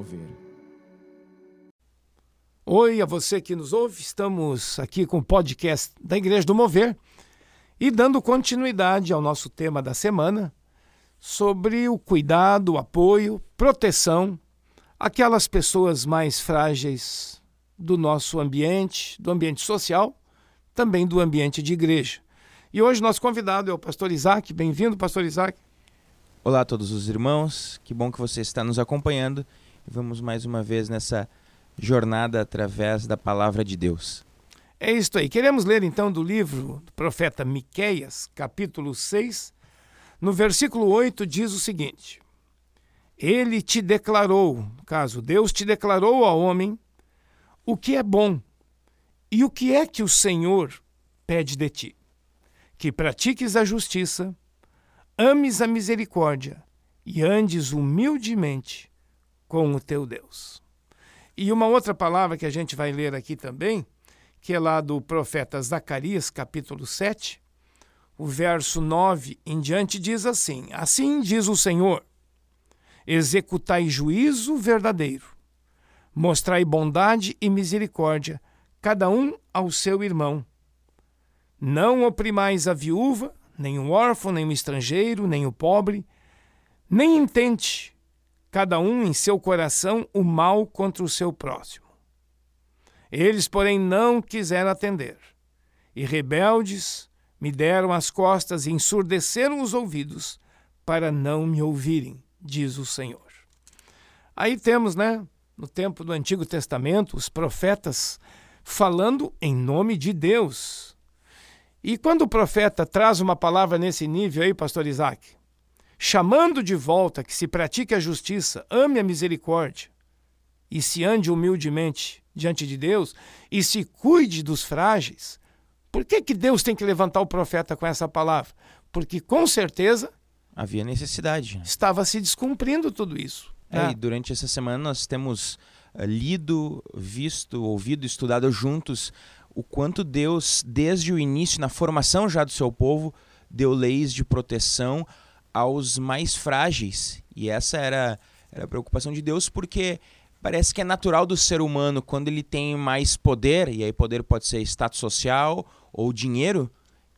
Mover. Oi, a você que nos ouve, estamos aqui com o podcast da Igreja do Mover e dando continuidade ao nosso tema da semana sobre o cuidado, o apoio, proteção àquelas pessoas mais frágeis do nosso ambiente, do ambiente social, também do ambiente de igreja. E hoje nosso convidado é o pastor Isaac. Bem-vindo, pastor Isaac. Olá a todos os irmãos, que bom que você está nos acompanhando vamos mais uma vez nessa jornada através da palavra de Deus. É isso aí. Queremos ler então do livro do profeta Miqueias, capítulo 6, no versículo 8 diz o seguinte: Ele te declarou, no caso, Deus te declarou ao homem o que é bom e o que é que o Senhor pede de ti que pratiques a justiça, ames a misericórdia e andes humildemente com o teu Deus. E uma outra palavra que a gente vai ler aqui também, que é lá do profeta Zacarias, capítulo 7, o verso 9 em diante diz assim: Assim diz o Senhor: Executai juízo verdadeiro, mostrai bondade e misericórdia, cada um ao seu irmão não oprimais a viúva, nem o órfão, nem o estrangeiro, nem o pobre, nem intente cada um em seu coração o mal contra o seu próximo. Eles, porém, não quiseram atender, e rebeldes me deram as costas e ensurdeceram os ouvidos para não me ouvirem, diz o Senhor. Aí temos, né, no tempo do Antigo Testamento, os profetas falando em nome de Deus e quando o profeta traz uma palavra nesse nível aí, pastor Isaac, chamando de volta que se pratique a justiça, ame a misericórdia e se ande humildemente diante de Deus e se cuide dos frágeis, por que, que Deus tem que levantar o profeta com essa palavra? Porque com certeza havia necessidade. Né? Estava se descumprindo tudo isso. É, né? e durante essa semana nós temos uh, lido, visto, ouvido, estudado juntos o quanto Deus, desde o início, na formação já do seu povo, deu leis de proteção aos mais frágeis. E essa era, era a preocupação de Deus, porque parece que é natural do ser humano, quando ele tem mais poder, e aí poder pode ser status social ou dinheiro,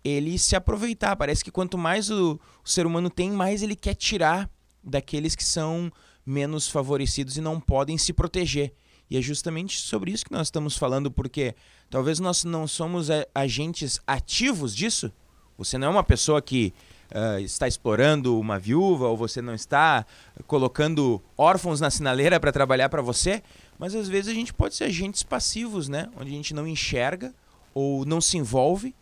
ele se aproveitar. Parece que quanto mais o, o ser humano tem, mais ele quer tirar daqueles que são menos favorecidos e não podem se proteger. E é justamente sobre isso que nós estamos falando, porque talvez nós não somos agentes ativos disso. Você não é uma pessoa que uh, está explorando uma viúva ou você não está colocando órfãos na sinaleira para trabalhar para você, mas às vezes a gente pode ser agentes passivos, né? Onde a gente não enxerga ou não se envolve.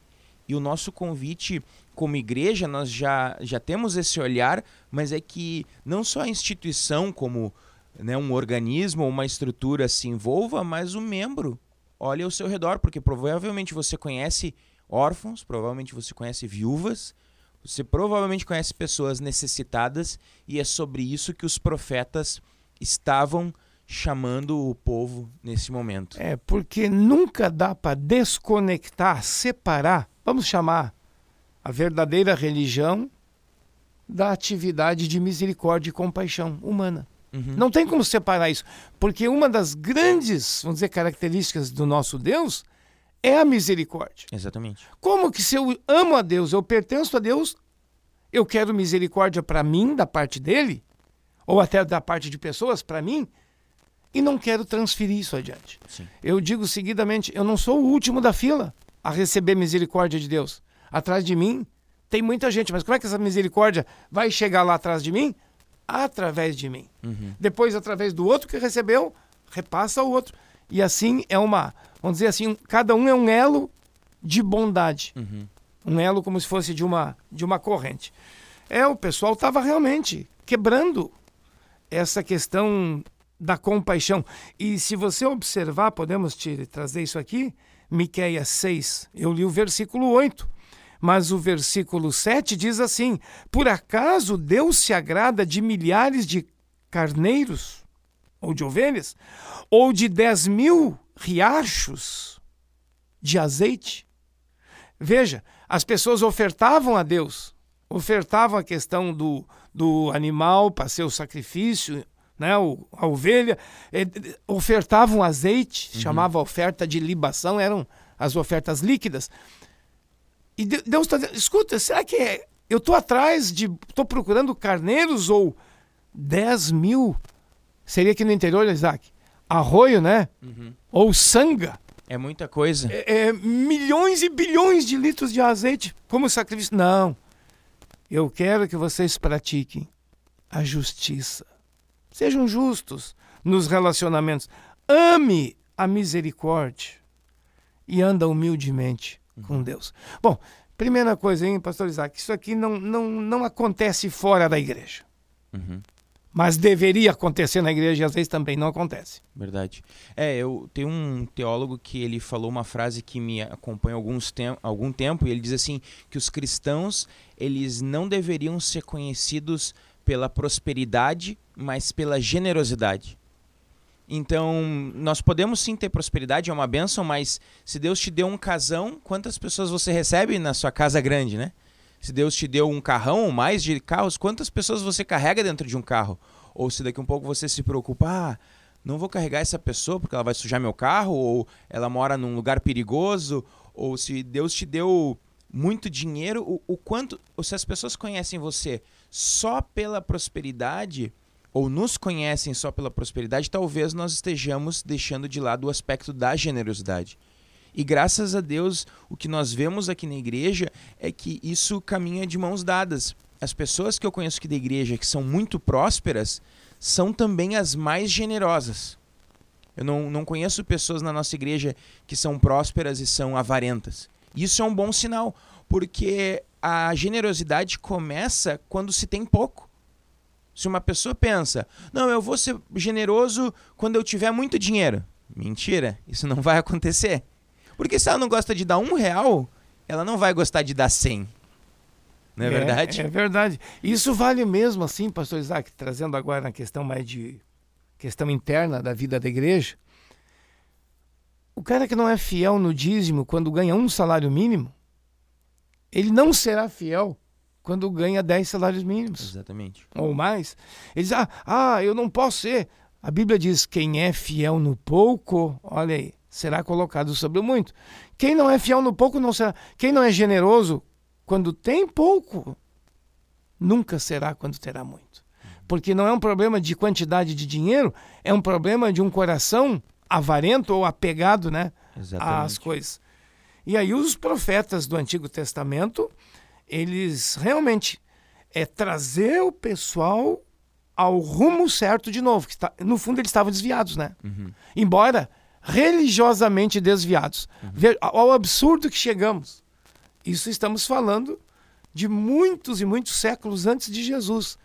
E o nosso convite como igreja, nós já, já temos esse olhar, mas é que não só a instituição como né, um organismo ou uma estrutura se envolva, mas o membro olhe ao seu redor, porque provavelmente você conhece órfãos, provavelmente você conhece viúvas, você provavelmente conhece pessoas necessitadas, e é sobre isso que os profetas estavam chamando o povo nesse momento. É, porque nunca dá para desconectar, separar, vamos chamar a verdadeira religião da atividade de misericórdia e compaixão humana. Uhum. Não tem como separar isso, porque uma das grandes, vamos dizer, características do nosso Deus é a misericórdia. Exatamente. Como que se eu amo a Deus, eu pertenço a Deus, eu quero misericórdia para mim da parte dele, ou até da parte de pessoas para mim, e não quero transferir isso adiante. Sim. Eu digo seguidamente, eu não sou o último da fila a receber misericórdia de Deus. Atrás de mim tem muita gente, mas como é que essa misericórdia vai chegar lá atrás de mim? através de mim. Uhum. Depois, através do outro que recebeu, repassa ao outro. E assim é uma, vamos dizer assim, cada um é um elo de bondade. Uhum. Um elo como se fosse de uma, de uma corrente. É, o pessoal estava realmente quebrando essa questão da compaixão. E se você observar, podemos te trazer isso aqui, Miqueias 6, eu li o versículo 8 mas o versículo 7 diz assim: Por acaso Deus se agrada de milhares de carneiros, ou de ovelhas, ou de dez mil riachos de azeite? Veja, as pessoas ofertavam a Deus, ofertavam a questão do, do animal para ser o sacrifício né? O, a ovelha, é, ofertavam azeite, uhum. chamava oferta de libação, eram as ofertas líquidas. E Deus está dizendo, escuta, será que é, eu estou atrás de, estou procurando carneiros ou 10 mil, seria aqui no interior, Isaac, arroio, né? Uhum. Ou sanga. É muita coisa. É, é, milhões e bilhões de litros de azeite como sacrifício. Não. Eu quero que vocês pratiquem a justiça. Sejam justos nos relacionamentos. Ame a misericórdia e anda humildemente uhum. com Deus. Bom, primeira coisa, hein, pastor Isaac, isso aqui não, não, não acontece fora da igreja. Uhum. Mas deveria acontecer na igreja e às vezes também não acontece. Verdade. É, eu tenho um teólogo que ele falou uma frase que me acompanha alguns tem algum tempo e ele diz assim que os cristãos eles não deveriam ser conhecidos pela prosperidade, mas pela generosidade. Então, nós podemos sim ter prosperidade, é uma benção, mas se Deus te deu um casão, quantas pessoas você recebe na sua casa grande, né? Se Deus te deu um carrão ou mais de carros, quantas pessoas você carrega dentro de um carro? Ou se daqui um pouco você se preocupa, ah, não vou carregar essa pessoa porque ela vai sujar meu carro, ou ela mora num lugar perigoso, ou se Deus te deu muito dinheiro, o, o quanto, ou se as pessoas conhecem você só pela prosperidade, ou nos conhecem só pela prosperidade, talvez nós estejamos deixando de lado o aspecto da generosidade. E graças a Deus, o que nós vemos aqui na igreja é que isso caminha de mãos dadas. As pessoas que eu conheço aqui da igreja que são muito prósperas são também as mais generosas. Eu não, não conheço pessoas na nossa igreja que são prósperas e são avarentas. Isso é um bom sinal, porque a generosidade começa quando se tem pouco. Se uma pessoa pensa, não, eu vou ser generoso quando eu tiver muito dinheiro. Mentira, isso não vai acontecer. Porque se ela não gosta de dar um real, ela não vai gostar de dar cem. Não é, é verdade? É verdade. Isso vale mesmo assim, pastor Isaac, trazendo agora na questão mais de questão interna da vida da igreja. O cara que não é fiel no dízimo quando ganha um salário mínimo, ele não será fiel quando ganha 10 salários mínimos. Exatamente. Ou mais. Ele diz: ah, ah, eu não posso ser. A Bíblia diz: quem é fiel no pouco, olha aí, será colocado sobre o muito. Quem não é fiel no pouco não será. Quem não é generoso quando tem pouco, nunca será quando terá muito. Porque não é um problema de quantidade de dinheiro, é um problema de um coração avarento ou apegado né, Exatamente. às coisas. E aí os profetas do Antigo Testamento eles realmente é trazer o pessoal ao rumo certo de novo. Que está, no fundo, eles estavam desviados, né? Uhum. Embora religiosamente desviados. Uhum. Ao absurdo que chegamos. Isso estamos falando de muitos e muitos séculos antes de Jesus.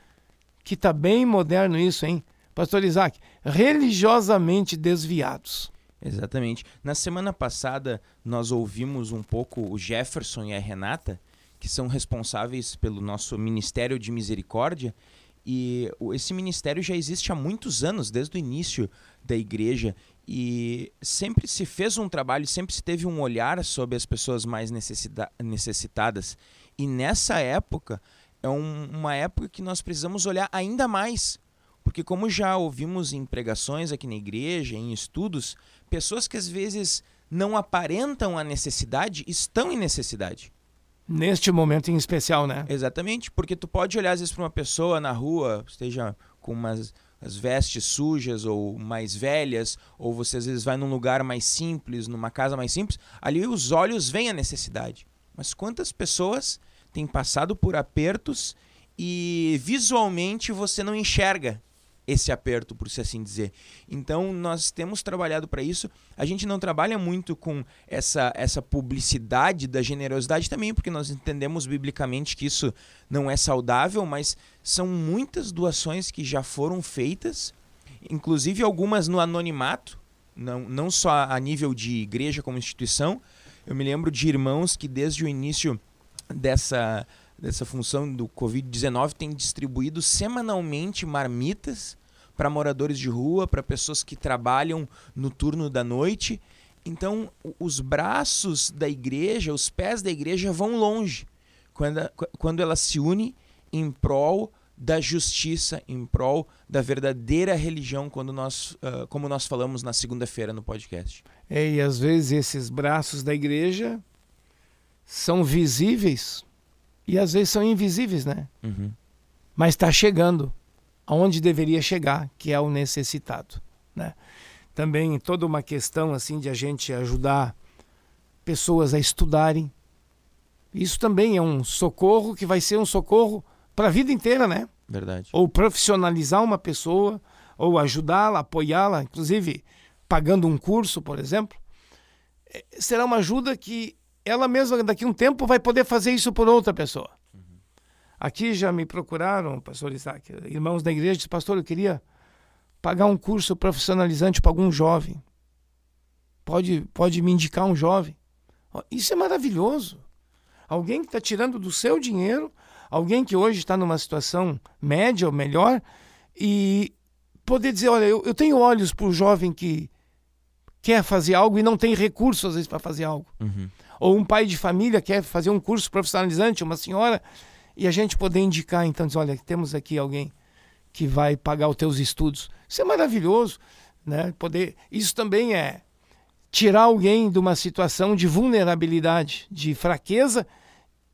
Que está bem moderno isso, hein? Pastor Isaac, religiosamente desviados. Exatamente. Na semana passada, nós ouvimos um pouco o Jefferson e a Renata, que são responsáveis pelo nosso Ministério de Misericórdia. E esse ministério já existe há muitos anos, desde o início da igreja. E sempre se fez um trabalho, sempre se teve um olhar sobre as pessoas mais necessitadas. E nessa época, é um, uma época que nós precisamos olhar ainda mais. Porque, como já ouvimos em pregações aqui na igreja, em estudos, pessoas que às vezes não aparentam a necessidade estão em necessidade. Neste momento em especial, né? Exatamente, porque tu pode olhar às vezes para uma pessoa na rua, esteja com umas as vestes sujas ou mais velhas, ou você às vezes vai num lugar mais simples, numa casa mais simples, ali os olhos veem a necessidade. Mas quantas pessoas têm passado por apertos e visualmente você não enxerga esse aperto, por assim dizer. Então, nós temos trabalhado para isso. A gente não trabalha muito com essa, essa publicidade da generosidade também, porque nós entendemos biblicamente que isso não é saudável, mas são muitas doações que já foram feitas, inclusive algumas no anonimato, não, não só a nível de igreja como instituição. Eu me lembro de irmãos que desde o início dessa dessa função do Covid-19 tem distribuído semanalmente marmitas para moradores de rua, para pessoas que trabalham no turno da noite. Então, os braços da igreja, os pés da igreja vão longe quando, quando ela se une em prol da justiça, em prol da verdadeira religião, quando nós, uh, como nós falamos na segunda-feira no podcast. É, e às vezes esses braços da igreja são visíveis e às vezes são invisíveis, né? Uhum. Mas está chegando aonde deveria chegar, que é o necessitado, né? Também toda uma questão assim de a gente ajudar pessoas a estudarem. Isso também é um socorro que vai ser um socorro para a vida inteira, né? Verdade. Ou profissionalizar uma pessoa, ou ajudá-la, apoiá-la, inclusive pagando um curso, por exemplo. É, será uma ajuda que ela mesma daqui a um tempo vai poder fazer isso por outra pessoa. Uhum. Aqui já me procuraram, pastor Isaac, irmãos da igreja, disse, pastor, eu queria pagar um curso profissionalizante para algum jovem. Pode, pode me indicar um jovem. Isso é maravilhoso. Alguém que está tirando do seu dinheiro, alguém que hoje está numa situação média ou melhor, e poder dizer: olha, eu, eu tenho olhos para o jovem que quer fazer algo e não tem recursos, às vezes, para fazer algo. Uhum. Ou um pai de família quer fazer um curso profissionalizante, uma senhora, e a gente poder indicar, então, dizer: olha, temos aqui alguém que vai pagar os teus estudos. Isso é maravilhoso. Né? Poder, isso também é tirar alguém de uma situação de vulnerabilidade, de fraqueza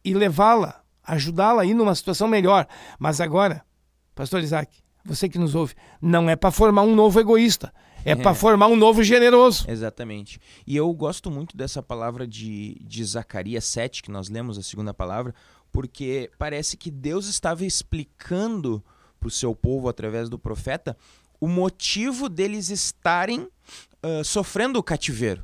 e levá-la, ajudá-la a ir numa situação melhor. Mas agora, pastor Isaac, você que nos ouve, não é para formar um novo egoísta, é, é. para formar um novo generoso. Exatamente. E eu gosto muito dessa palavra de, de Zacarias 7, que nós lemos a segunda palavra, porque parece que Deus estava explicando para o seu povo através do profeta o motivo deles estarem uh, sofrendo o cativeiro.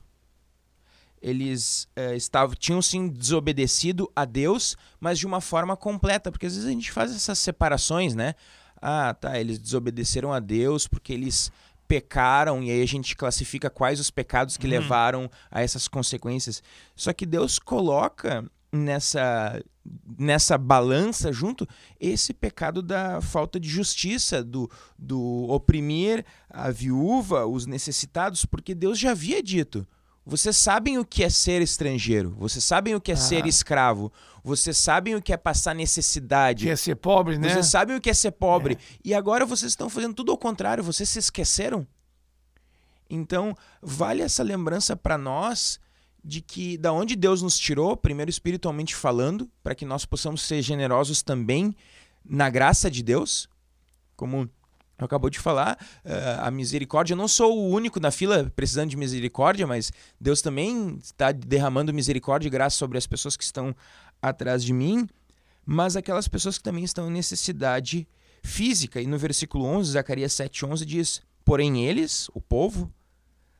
Eles uh, estavam, tinham sim desobedecido a Deus, mas de uma forma completa, porque às vezes a gente faz essas separações, né? Ah, tá, eles desobedeceram a Deus porque eles pecaram e aí a gente classifica quais os pecados que uhum. levaram a essas consequências. Só que Deus coloca nessa nessa balança junto esse pecado da falta de justiça, do, do oprimir a viúva, os necessitados, porque Deus já havia dito. Vocês sabem o que é ser estrangeiro, vocês sabem o que é ah. ser escravo, vocês sabem o que é passar necessidade. Que é ser pobre, né? Vocês sabem o que é ser pobre. É. E agora vocês estão fazendo tudo ao contrário, vocês se esqueceram. Então, vale essa lembrança para nós de que da onde Deus nos tirou, primeiro espiritualmente falando, para que nós possamos ser generosos também na graça de Deus, como acabou de falar, uh, a misericórdia. Eu não sou o único na fila precisando de misericórdia, mas Deus também está derramando misericórdia e graça sobre as pessoas que estão atrás de mim, mas aquelas pessoas que também estão em necessidade física. E no versículo 11, Zacarias 7,11 diz: Porém, eles, o povo,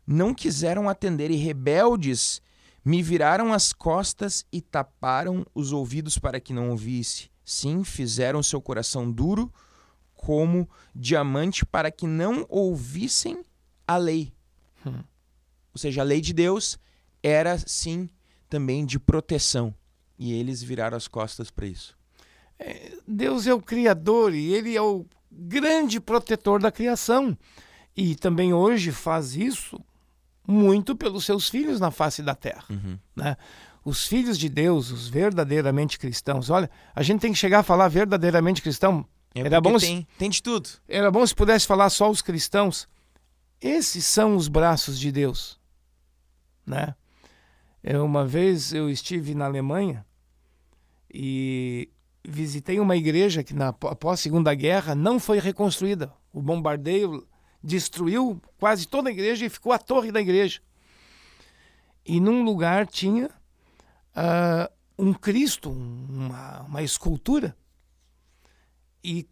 não quiseram atender e rebeldes me viraram as costas e taparam os ouvidos para que não ouvisse. Sim, fizeram seu coração duro como diamante para que não ouvissem a lei. Hum. Ou seja, a lei de Deus era sim também de proteção. E eles viraram as costas para isso. É, Deus é o Criador e Ele é o grande protetor da criação. E também hoje faz isso muito pelos seus filhos na face da terra. Uhum. Né? Os filhos de Deus, os verdadeiramente cristãos. Olha, a gente tem que chegar a falar verdadeiramente cristão. É era bom tem, se, tem de tudo. Era bom se pudesse falar só os cristãos. Esses são os braços de Deus. Né? Eu, uma vez eu estive na Alemanha e visitei uma igreja que na, após a Segunda Guerra não foi reconstruída. O bombardeio destruiu quase toda a igreja e ficou a torre da igreja. E num lugar tinha uh, um Cristo, uma, uma escultura. E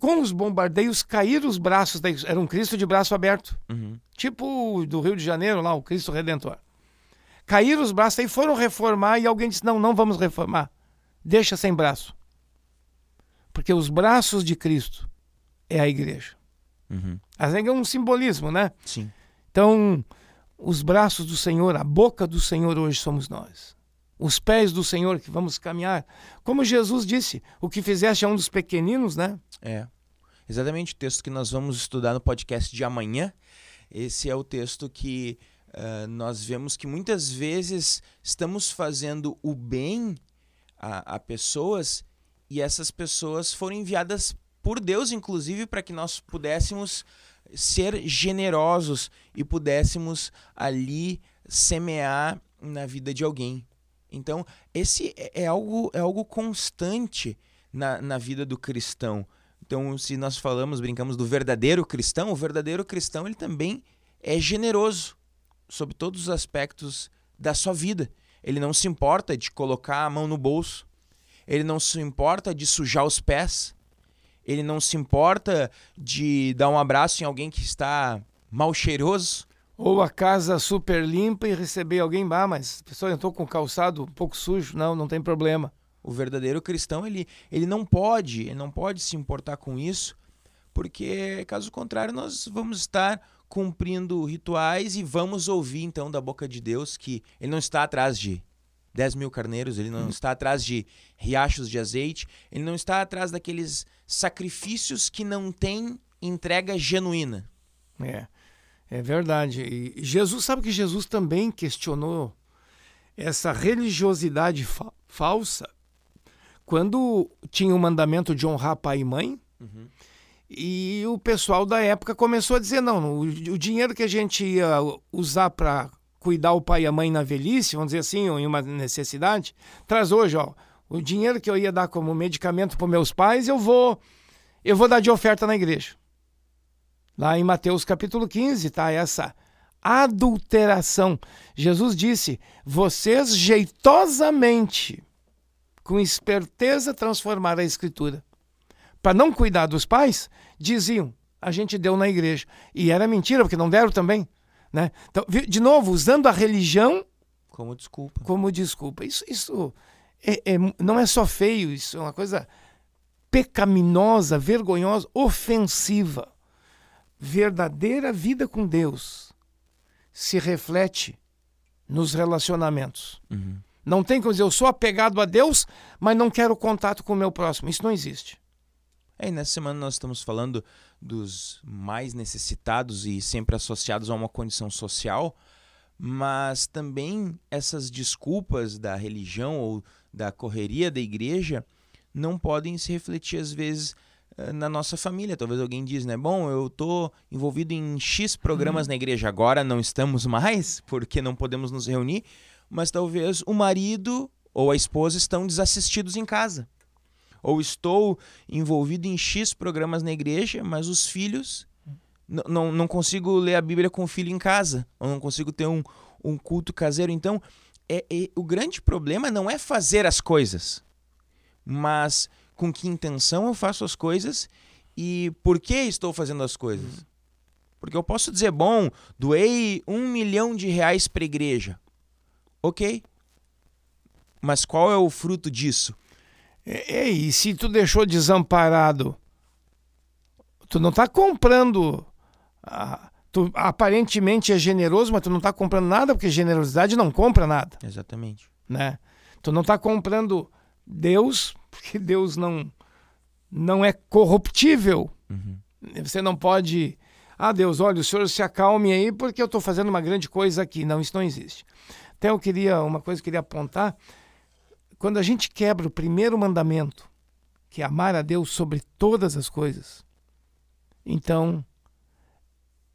com os bombardeios caíram os braços, da, era um Cristo de braço aberto. Uhum. Tipo do Rio de Janeiro, lá, o Cristo Redentor. Caíram os braços, aí foram reformar e alguém disse: não, não vamos reformar. Deixa sem braço. Porque os braços de Cristo é a igreja. Uhum. A é um simbolismo, né? Sim. Então, os braços do Senhor, a boca do Senhor hoje somos nós. Os pés do Senhor que vamos caminhar. Como Jesus disse, o que fizeste a um dos pequeninos, né? É. Exatamente o texto que nós vamos estudar no podcast de amanhã. Esse é o texto que uh, nós vemos que muitas vezes estamos fazendo o bem a, a pessoas e essas pessoas foram enviadas por Deus, inclusive, para que nós pudéssemos ser generosos e pudéssemos ali semear na vida de alguém. Então, esse é, é algo, é algo constante na, na vida do cristão. Então, se nós falamos, brincamos do verdadeiro cristão, o verdadeiro cristão ele também é generoso sobre todos os aspectos da sua vida. Ele não se importa de colocar a mão no bolso. Ele não se importa de sujar os pés. Ele não se importa de dar um abraço em alguém que está mal cheiroso. Ou a casa super limpa e receber alguém, ah, mas a pessoa entrou com o calçado um pouco sujo. Não, não tem problema. O verdadeiro cristão, ele, ele não pode, ele não pode se importar com isso, porque caso contrário nós vamos estar cumprindo rituais e vamos ouvir então da boca de Deus que ele não está atrás de 10 mil carneiros, ele não hum. está atrás de riachos de azeite, ele não está atrás daqueles sacrifícios que não têm entrega genuína. É. É verdade. E Jesus, sabe que Jesus também questionou essa religiosidade fa falsa quando tinha o mandamento de honrar pai e mãe. Uhum. E o pessoal da época começou a dizer: não, o, o dinheiro que a gente ia usar para cuidar o pai e a mãe na velhice, vamos dizer assim, ou em uma necessidade, traz hoje, ó, o dinheiro que eu ia dar como medicamento para meus pais, eu vou eu vou dar de oferta na igreja. Lá em Mateus capítulo 15 tá essa adulteração. Jesus disse: "Vocês jeitosamente, com esperteza transformaram a escritura. Para não cuidar dos pais, diziam: a gente deu na igreja. E era mentira, porque não deram também. Né? Então, de novo, usando a religião como desculpa. Como desculpa. Isso, isso é, é, não é só feio, isso é uma coisa pecaminosa, vergonhosa, ofensiva verdadeira vida com Deus se reflete nos relacionamentos. Uhum. Não tem como dizer, eu sou apegado a Deus, mas não quero contato com o meu próximo. Isso não existe. É, e nessa semana nós estamos falando dos mais necessitados e sempre associados a uma condição social, mas também essas desculpas da religião ou da correria da igreja não podem se refletir, às vezes, na nossa família. Talvez alguém diz, né? Bom, eu tô envolvido em X programas uhum. na igreja agora, não estamos mais, porque não podemos nos reunir, mas talvez o marido ou a esposa estão desassistidos em casa. Ou estou envolvido em X programas na igreja, mas os filhos não, não consigo ler a Bíblia com o filho em casa, ou não consigo ter um, um culto caseiro. Então, é, é, o grande problema não é fazer as coisas, mas com que intenção eu faço as coisas e por que estou fazendo as coisas. Porque eu posso dizer, bom, doei um milhão de reais para a igreja. Ok. Mas qual é o fruto disso? É, e se tu deixou desamparado, tu não está comprando. Ah, tu aparentemente é generoso, mas tu não está comprando nada, porque generosidade não compra nada. Exatamente. Né? Tu não está comprando Deus, porque Deus não, não é corruptível. Uhum. Você não pode. Ah, Deus, olha, o senhor se acalme aí porque eu estou fazendo uma grande coisa aqui. Não, isso não existe. Até eu queria, uma coisa que eu queria apontar. Quando a gente quebra o primeiro mandamento, que é amar a Deus sobre todas as coisas, então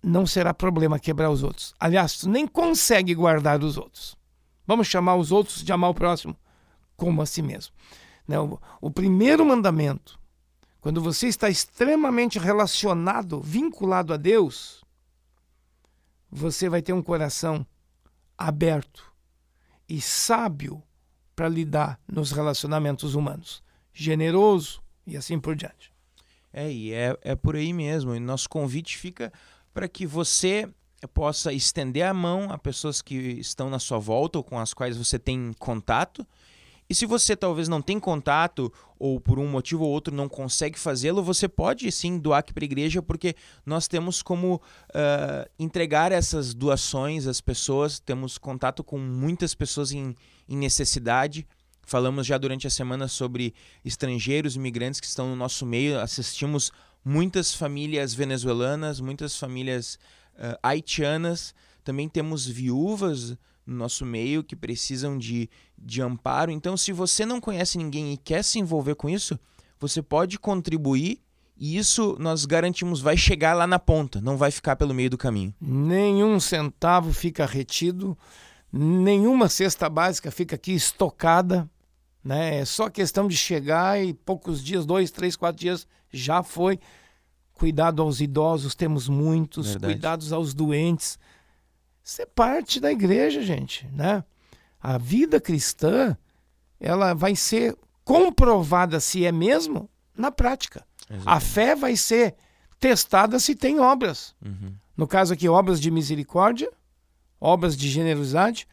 não será problema quebrar os outros. Aliás, tu nem consegue guardar os outros. Vamos chamar os outros de amar o próximo como a si mesmo. Né? O, primeiro mandamento, quando você está extremamente relacionado, vinculado a Deus, você vai ter um coração aberto e sábio para lidar nos relacionamentos humanos, generoso e assim por diante. É, e é, é por aí mesmo. E nosso convite fica para que você possa estender a mão a pessoas que estão na sua volta ou com as quais você tem contato e se você talvez não tem contato ou por um motivo ou outro não consegue fazê-lo, você pode sim doar aqui para a igreja, porque nós temos como uh, entregar essas doações às pessoas, temos contato com muitas pessoas em, em necessidade. Falamos já durante a semana sobre estrangeiros, imigrantes que estão no nosso meio, assistimos muitas famílias venezuelanas, muitas famílias uh, haitianas, também temos viúvas no nosso meio que precisam de, de amparo. Então, se você não conhece ninguém e quer se envolver com isso, você pode contribuir E isso nós garantimos vai chegar lá na ponta, não vai ficar pelo meio do caminho. Nenhum centavo fica retido, nenhuma cesta básica fica aqui estocada. Né? É só questão de chegar e poucos dias, dois, três, quatro dias, já foi. Cuidado aos idosos, temos muitos. Verdade. Cuidados aos doentes. Isso é parte da igreja, gente. Né? A vida cristã ela vai ser comprovada se é mesmo na prática. Exatamente. A fé vai ser testada se tem obras. Uhum. No caso aqui, obras de misericórdia, obras de generosidade,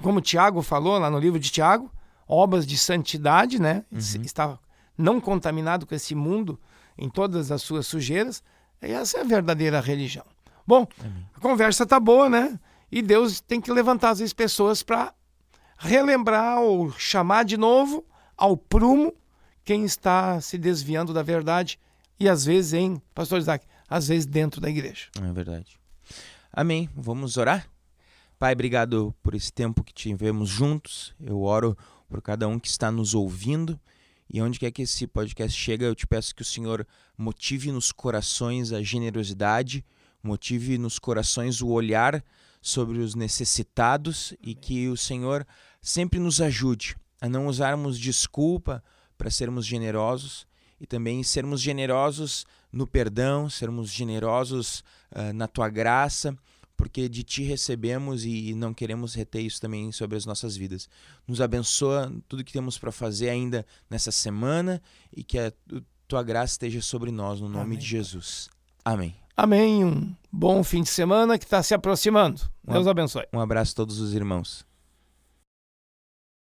como Tiago falou lá no livro de Tiago, obras de santidade, né? Uhum. Está não contaminado com esse mundo em todas as suas sujeiras. E essa é a verdadeira religião. Bom, Amém. a conversa tá boa, né? E Deus tem que levantar as pessoas para relembrar ou chamar de novo ao prumo quem está se desviando da verdade e às vezes em, pastor Isaac, às vezes dentro da igreja. É verdade. Amém. Vamos orar? Pai, obrigado por esse tempo que tivemos juntos. Eu oro por cada um que está nos ouvindo. E onde quer que esse podcast chegue, eu te peço que o Senhor motive nos corações a generosidade, motive nos corações o olhar sobre os necessitados e que o Senhor sempre nos ajude a não usarmos desculpa para sermos generosos e também sermos generosos no perdão, sermos generosos uh, na tua graça, porque de ti recebemos e não queremos reter isso também sobre as nossas vidas. Nos abençoa tudo que temos para fazer ainda nessa semana e que a tua graça esteja sobre nós, no nome Amém. de Jesus. Amém. Amém. Um bom fim de semana que está se aproximando. Deus abençoe. Um abraço a todos os irmãos.